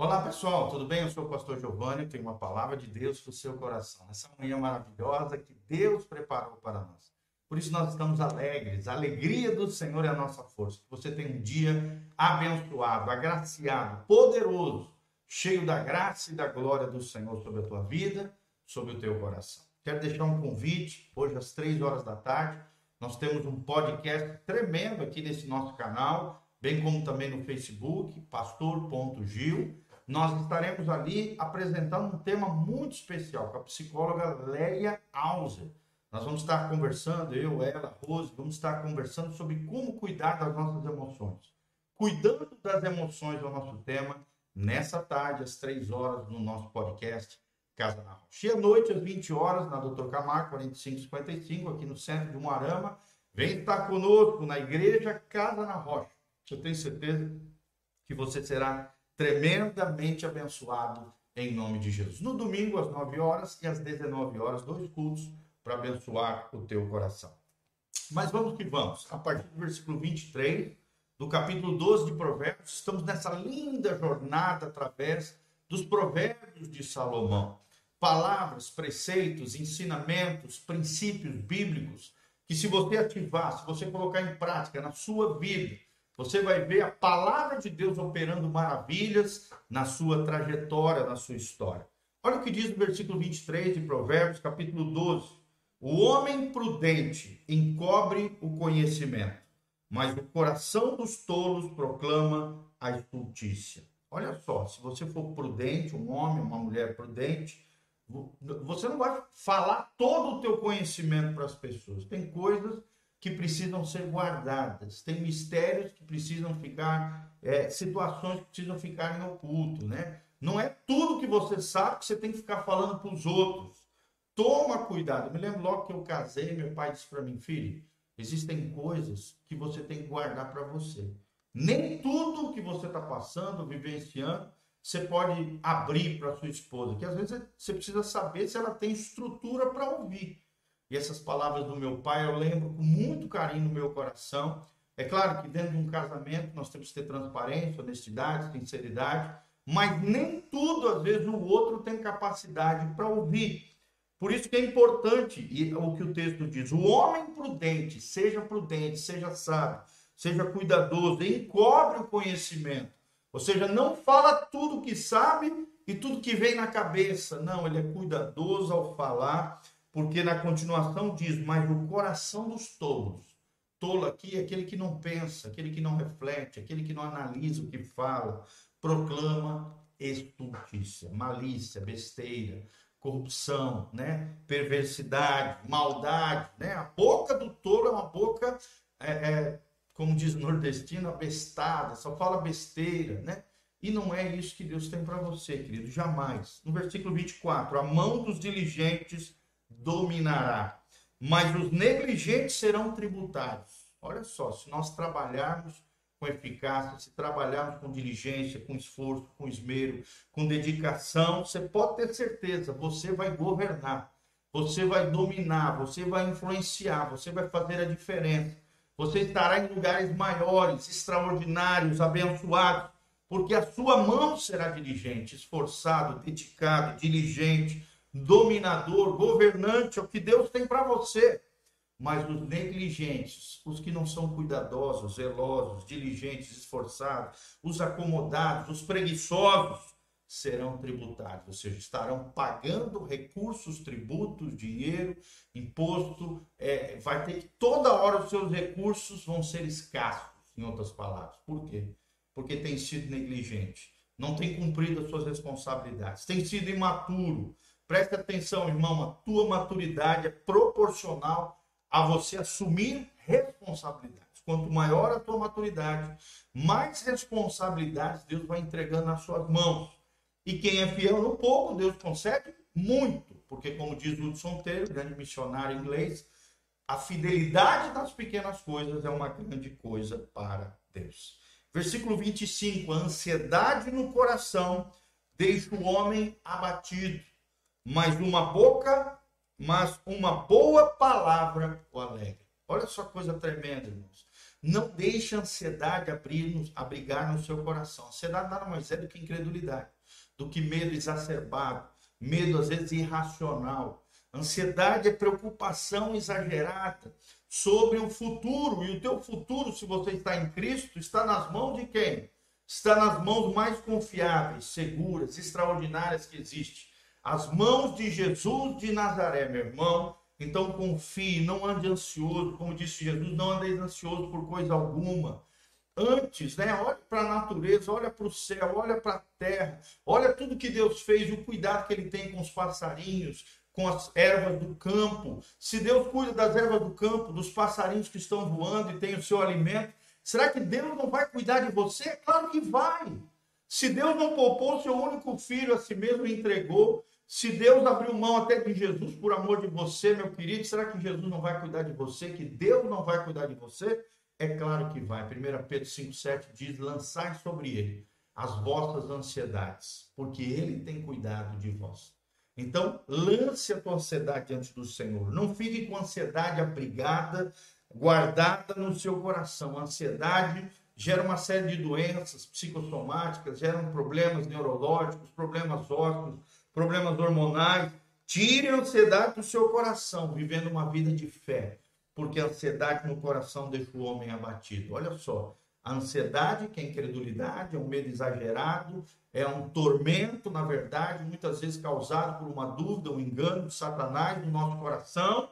Olá pessoal, tudo bem? Eu sou o pastor Giovanni, tenho uma palavra de Deus para o seu coração. Essa manhã maravilhosa que Deus preparou para nós. Por isso nós estamos alegres. A alegria do Senhor é a nossa força. Você tenha um dia abençoado, agraciado, poderoso, cheio da graça e da glória do Senhor sobre a tua vida, sobre o teu coração. Quero deixar um convite, hoje às três horas da tarde, nós temos um podcast tremendo aqui nesse nosso canal, bem como também no Facebook, pastor.gil nós estaremos ali apresentando um tema muito especial com a psicóloga Leia Auser. Nós vamos estar conversando, eu, ela, Rose, vamos estar conversando sobre como cuidar das nossas emoções. Cuidando das emoções é o nosso tema, nessa tarde, às três horas, no nosso podcast Casa na Rocha. E à noite, às 20 horas, na Doutor Camargo, 4555, aqui no centro de Moarama. Vem estar conosco na igreja Casa na Rocha. Eu tenho certeza que você será tremendamente abençoado em nome de Jesus. No domingo, às 9 horas e às 19 horas, dois cultos para abençoar o teu coração. Mas vamos que vamos. A partir do versículo 23 do capítulo 12 de Provérbios, estamos nessa linda jornada através dos provérbios de Salomão. Palavras, preceitos, ensinamentos, princípios bíblicos que se você ativar, se você colocar em prática na sua vida, você vai ver a palavra de Deus operando maravilhas na sua trajetória, na sua história. Olha o que diz no versículo 23 de Provérbios, capítulo 12. O homem prudente encobre o conhecimento, mas o coração dos tolos proclama a estultícia. Olha só, se você for prudente, um homem, uma mulher prudente, você não vai falar todo o teu conhecimento para as pessoas. Tem coisas que precisam ser guardadas, tem mistérios que precisam ficar, é, situações que precisam ficar em oculto, né? Não é tudo que você sabe que você tem que ficar falando para os outros. Toma cuidado. Eu me lembro logo que eu casei, meu pai disse para mim, filho, existem coisas que você tem que guardar para você. Nem tudo que você está passando, vivenciando, você pode abrir para sua esposa, que às vezes você precisa saber se ela tem estrutura para ouvir. E essas palavras do meu pai eu lembro com muito carinho no meu coração. É claro que dentro de um casamento nós temos que ter transparência, honestidade, sinceridade, mas nem tudo, às vezes, o outro tem capacidade para ouvir. Por isso que é importante e o que o texto diz: o homem prudente, seja prudente, seja sábio, seja cuidadoso, encobre o conhecimento. Ou seja, não fala tudo que sabe e tudo que vem na cabeça. Não, ele é cuidadoso ao falar porque na continuação diz: Mas o coração dos tolos, tolo aqui é aquele que não pensa, aquele que não reflete, aquele que não analisa o que fala, proclama estultícia, malícia, besteira, corrupção, né? perversidade, maldade. Né? A boca do tolo é uma boca, é, é, como diz o nordestino, abestada, só fala besteira. Né? E não é isso que Deus tem para você, querido, jamais. No versículo 24: A mão dos diligentes dominará, mas os negligentes serão tributários. Olha só, se nós trabalharmos com eficácia, se trabalharmos com diligência, com esforço, com esmero, com dedicação, você pode ter certeza, você vai governar, você vai dominar, você vai influenciar, você vai fazer a diferença. Você estará em lugares maiores, extraordinários, abençoados, porque a sua mão será diligente, esforçado, dedicado, diligente, dominador, governante, é o que Deus tem para você. Mas os negligentes, os que não são cuidadosos, zelosos, diligentes, esforçados, os acomodados, os preguiçosos, serão tributários, ou seja, estarão pagando recursos, tributos, dinheiro, imposto, é, vai ter que toda hora os seus recursos vão ser escassos, em outras palavras. Por quê? Porque tem sido negligente, não tem cumprido as suas responsabilidades, tem sido imaturo, Preste atenção, irmão, a tua maturidade é proporcional a você assumir responsabilidades. Quanto maior a tua maturidade, mais responsabilidades Deus vai entregando nas suas mãos. E quem é fiel no pouco, Deus concede muito. Porque, como diz Hudson Taylor, grande missionário inglês, a fidelidade das pequenas coisas é uma grande coisa para Deus. Versículo 25: a ansiedade no coração deixa o homem abatido mas uma boca, mas uma boa palavra o alegra. Olha só coisa tremenda, irmãos. Não deixe a ansiedade abrir, abrigar no seu coração. A ansiedade nada mais é do que incredulidade, do que medo exacerbado, medo às vezes irracional. Ansiedade é preocupação exagerada sobre o futuro. E o teu futuro, se você está em Cristo, está nas mãos de quem? Está nas mãos mais confiáveis, seguras, extraordinárias que existem. As mãos de Jesus de Nazaré, meu irmão. Então confie, não ande ansioso, como disse Jesus, não andeis ansioso por coisa alguma. Antes, né? Olha para a natureza, olha para o céu, olha para a terra, olha tudo que Deus fez, o cuidado que ele tem com os passarinhos, com as ervas do campo. Se Deus cuida das ervas do campo, dos passarinhos que estão voando e tem o seu alimento, será que Deus não vai cuidar de você? Claro que vai. Se Deus não poupou seu único filho a si mesmo entregou, se Deus abriu mão até de Jesus por amor de você, meu querido, será que Jesus não vai cuidar de você? Que Deus não vai cuidar de você? É claro que vai. 1 Pedro 5,7 diz: lançai sobre ele as vossas ansiedades, porque ele tem cuidado de vós. Então, lance a tua ansiedade diante do Senhor. Não fique com ansiedade abrigada, guardada no seu coração. A ansiedade gera uma série de doenças psicossomáticas, geram problemas neurológicos, problemas ósseos, problemas hormonais. Tire a ansiedade do seu coração, vivendo uma vida de fé, porque a ansiedade no coração deixa o homem abatido. Olha só, a ansiedade, que é incredulidade, é um medo exagerado, é um tormento, na verdade, muitas vezes causado por uma dúvida, um engano de Satanás no nosso coração.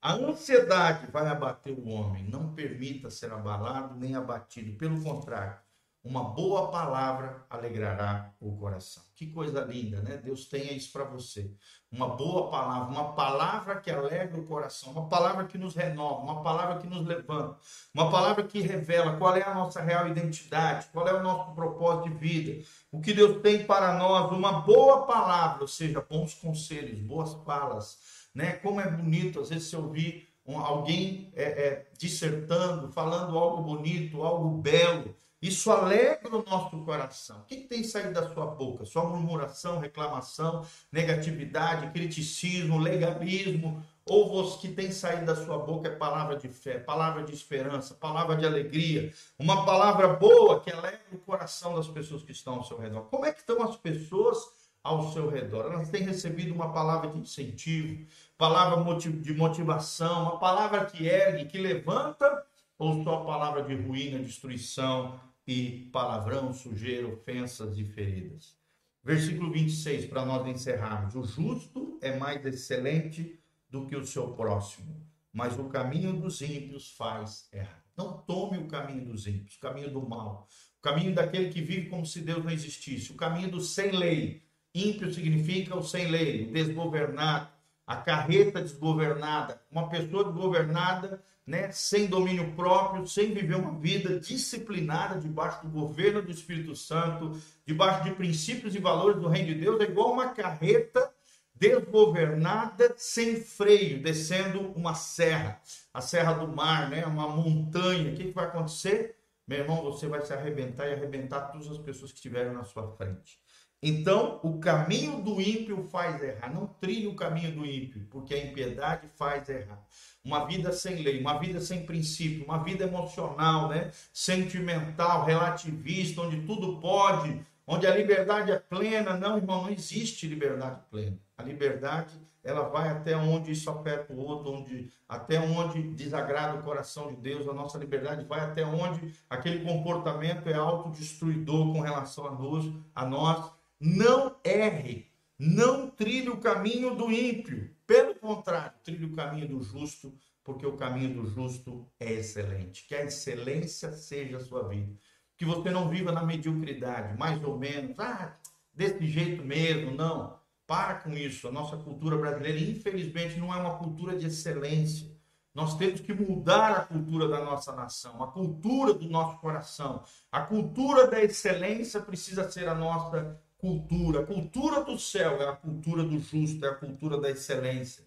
A ansiedade vai abater o homem, não permita ser abalado nem abatido, pelo contrário, uma boa palavra alegrará o coração. Que coisa linda, né? Deus tenha isso para você. Uma boa palavra, uma palavra que alegra o coração, uma palavra que nos renova, uma palavra que nos levanta, uma palavra que revela qual é a nossa real identidade, qual é o nosso propósito de vida, o que Deus tem para nós, uma boa palavra, ou seja, bons conselhos, boas falas, né? Como é bonito às vezes se ouvir alguém é, é, dissertando, falando algo bonito, algo belo isso alegra o nosso coração. O que, tem saído da sua boca? Sua murmuração, reclamação, negatividade, criticismo, legalismo, ou o que tem saído da sua boca é palavra de fé, palavra de esperança, palavra de alegria, uma palavra boa que alegra o coração das pessoas que estão ao seu redor. Como é que estão as pessoas ao seu redor? Elas têm recebido uma palavra de incentivo, palavra de motivação, uma palavra que ergue, que levanta, ou só palavra de ruína, destruição, e palavrão, sujeira, ofensas e feridas. Versículo 26, para nós encerrarmos. O justo é mais excelente do que o seu próximo, mas o caminho dos ímpios faz errar. Não tome o caminho dos ímpios, o caminho do mal, o caminho daquele que vive como se Deus não existisse, o caminho do sem lei. Ímpio significa o sem lei, o desgovernado, a carreta desgovernada. Uma pessoa desgovernada né, sem domínio próprio, sem viver uma vida disciplinada debaixo do governo do Espírito Santo, debaixo de princípios e valores do Reino de Deus, é igual uma carreta desgovernada, sem freio, descendo uma serra, a Serra do Mar, né, uma montanha. O que, que vai acontecer? Meu irmão, você vai se arrebentar e arrebentar todas as pessoas que estiverem na sua frente. Então, o caminho do ímpio faz errar. Não trilhe o caminho do ímpio, porque a impiedade faz errar. Uma vida sem lei, uma vida sem princípio, uma vida emocional, né? sentimental, relativista, onde tudo pode, onde a liberdade é plena. Não, irmão, não existe liberdade plena. A liberdade, ela vai até onde isso aperta o outro, onde, até onde desagrada o coração de Deus. A nossa liberdade vai até onde aquele comportamento é autodestruidor com relação a nós, a nós não erre, não trilhe o caminho do ímpio. Pelo contrário, trilhe o caminho do justo, porque o caminho do justo é excelente. Que a excelência seja a sua vida. Que você não viva na mediocridade, mais ou menos, ah, desse jeito mesmo, não. Para com isso. A nossa cultura brasileira, infelizmente, não é uma cultura de excelência. Nós temos que mudar a cultura da nossa nação, a cultura do nosso coração. A cultura da excelência precisa ser a nossa cultura. A cultura do céu é a cultura do justo, é a cultura da excelência.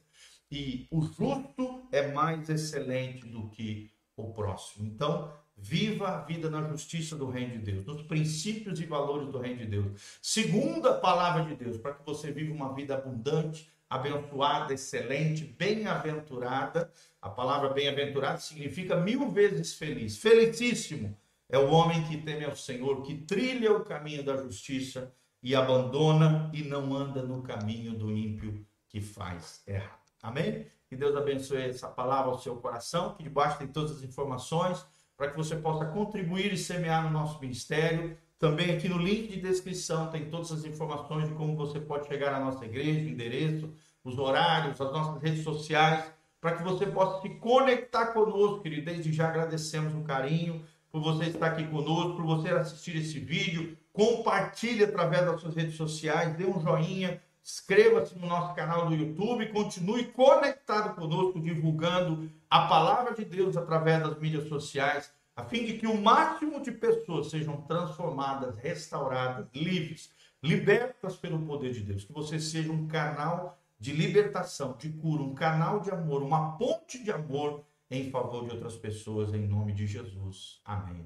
E o justo é mais excelente do que o próximo. Então, viva a vida na justiça do reino de Deus, nos princípios e valores do reino de Deus. Segunda palavra de Deus, para que você viva uma vida abundante, abençoada, excelente, bem-aventurada. A palavra bem-aventurada significa mil vezes feliz. Felicíssimo é o homem que teme ao Senhor, que trilha o caminho da justiça e abandona e não anda no caminho do ímpio que faz errado. Amém? Que Deus abençoe essa palavra ao seu coração, que debaixo tem todas as informações para que você possa contribuir e semear no nosso ministério. Também aqui no link de descrição tem todas as informações de como você pode chegar à nossa igreja, o endereço, os horários, as nossas redes sociais, para que você possa se conectar conosco, querido. Desde já agradecemos o carinho por você estar aqui conosco, por você assistir esse vídeo. Compartilhe através das suas redes sociais, dê um joinha, inscreva-se no nosso canal do YouTube, continue conectado conosco, divulgando a palavra de Deus através das mídias sociais a fim de que o máximo de pessoas sejam transformadas, restauradas, livres, libertas pelo poder de Deus. Que você seja um canal de libertação, de cura, um canal de amor, uma ponte de amor em favor de outras pessoas, em nome de Jesus. Amém.